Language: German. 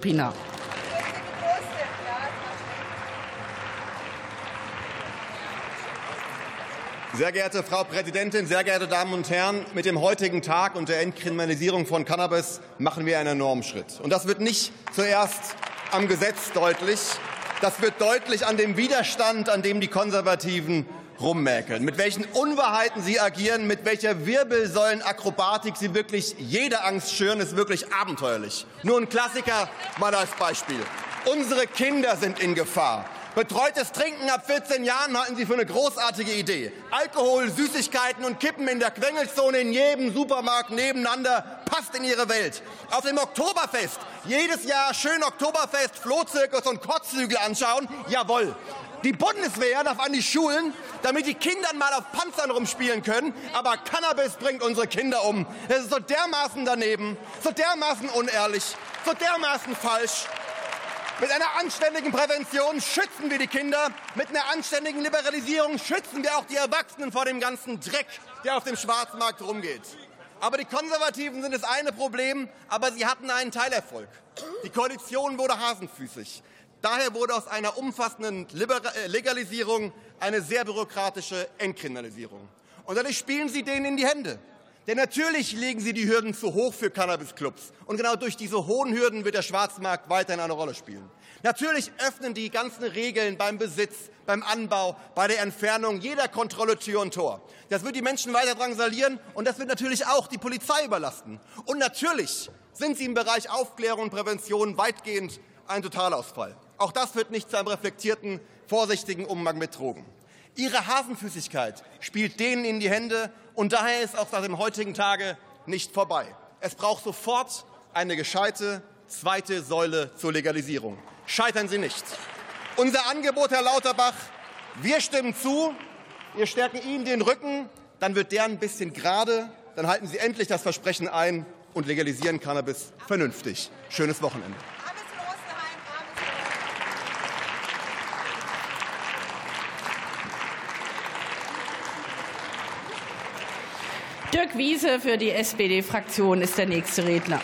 Pina. Sehr geehrte Frau Präsidentin, sehr geehrte Damen und Herren, mit dem heutigen Tag und der Entkriminalisierung von Cannabis machen wir einen enormen Schritt. Und das wird nicht zuerst am Gesetz deutlich, das wird deutlich an dem Widerstand, an dem die Konservativen rummäkeln, mit welchen Unwahrheiten sie agieren, mit welcher Wirbelsäulenakrobatik sie wirklich jede Angst schüren, ist wirklich abenteuerlich. Nur ein Klassiker mal als Beispiel. Unsere Kinder sind in Gefahr. Betreutes Trinken ab 14 Jahren halten Sie für eine großartige Idee. Alkohol, Süßigkeiten und Kippen in der Quengelzone in jedem Supermarkt nebeneinander passt in Ihre Welt. Auf dem Oktoberfest jedes Jahr schön Oktoberfest, Flohzirkus und Kotzhügel anschauen. Jawohl. Die Bundeswehr darf an die Schulen, damit die Kinder mal auf Panzern rumspielen können. Aber Cannabis bringt unsere Kinder um. Das ist so dermaßen daneben, so dermaßen unehrlich, so dermaßen falsch. Mit einer anständigen Prävention schützen wir die Kinder. Mit einer anständigen Liberalisierung schützen wir auch die Erwachsenen vor dem ganzen Dreck, der auf dem Schwarzmarkt rumgeht. Aber die Konservativen sind das eine Problem, aber sie hatten einen Teilerfolg. Die Koalition wurde hasenfüßig. Daher wurde aus einer umfassenden äh, Legalisierung eine sehr bürokratische Entkriminalisierung. Und dadurch spielen Sie denen in die Hände. Denn natürlich legen Sie die Hürden zu hoch für Cannabisclubs. Und genau durch diese hohen Hürden wird der Schwarzmarkt weiterhin eine Rolle spielen. Natürlich öffnen die ganzen Regeln beim Besitz, beim Anbau, bei der Entfernung jeder Kontrolle Tür und Tor. Das wird die Menschen weiter drangsalieren und das wird natürlich auch die Polizei überlasten. Und natürlich sind sie im Bereich Aufklärung und Prävention weitgehend ein Totalausfall. Auch das führt nicht zu einem reflektierten, vorsichtigen Umgang mit Drogen. Ihre Hasenfüßigkeit spielt denen in die Hände und daher ist auch nach dem heutigen Tage nicht vorbei. Es braucht sofort eine gescheite zweite Säule zur Legalisierung. Scheitern Sie nicht. Unser Angebot, Herr Lauterbach, wir stimmen zu, wir stärken Ihnen den Rücken, dann wird der ein bisschen gerade, dann halten Sie endlich das Versprechen ein und legalisieren Cannabis vernünftig. Schönes Wochenende. Dirk Wiese für die SPD-Fraktion ist der nächste Redner.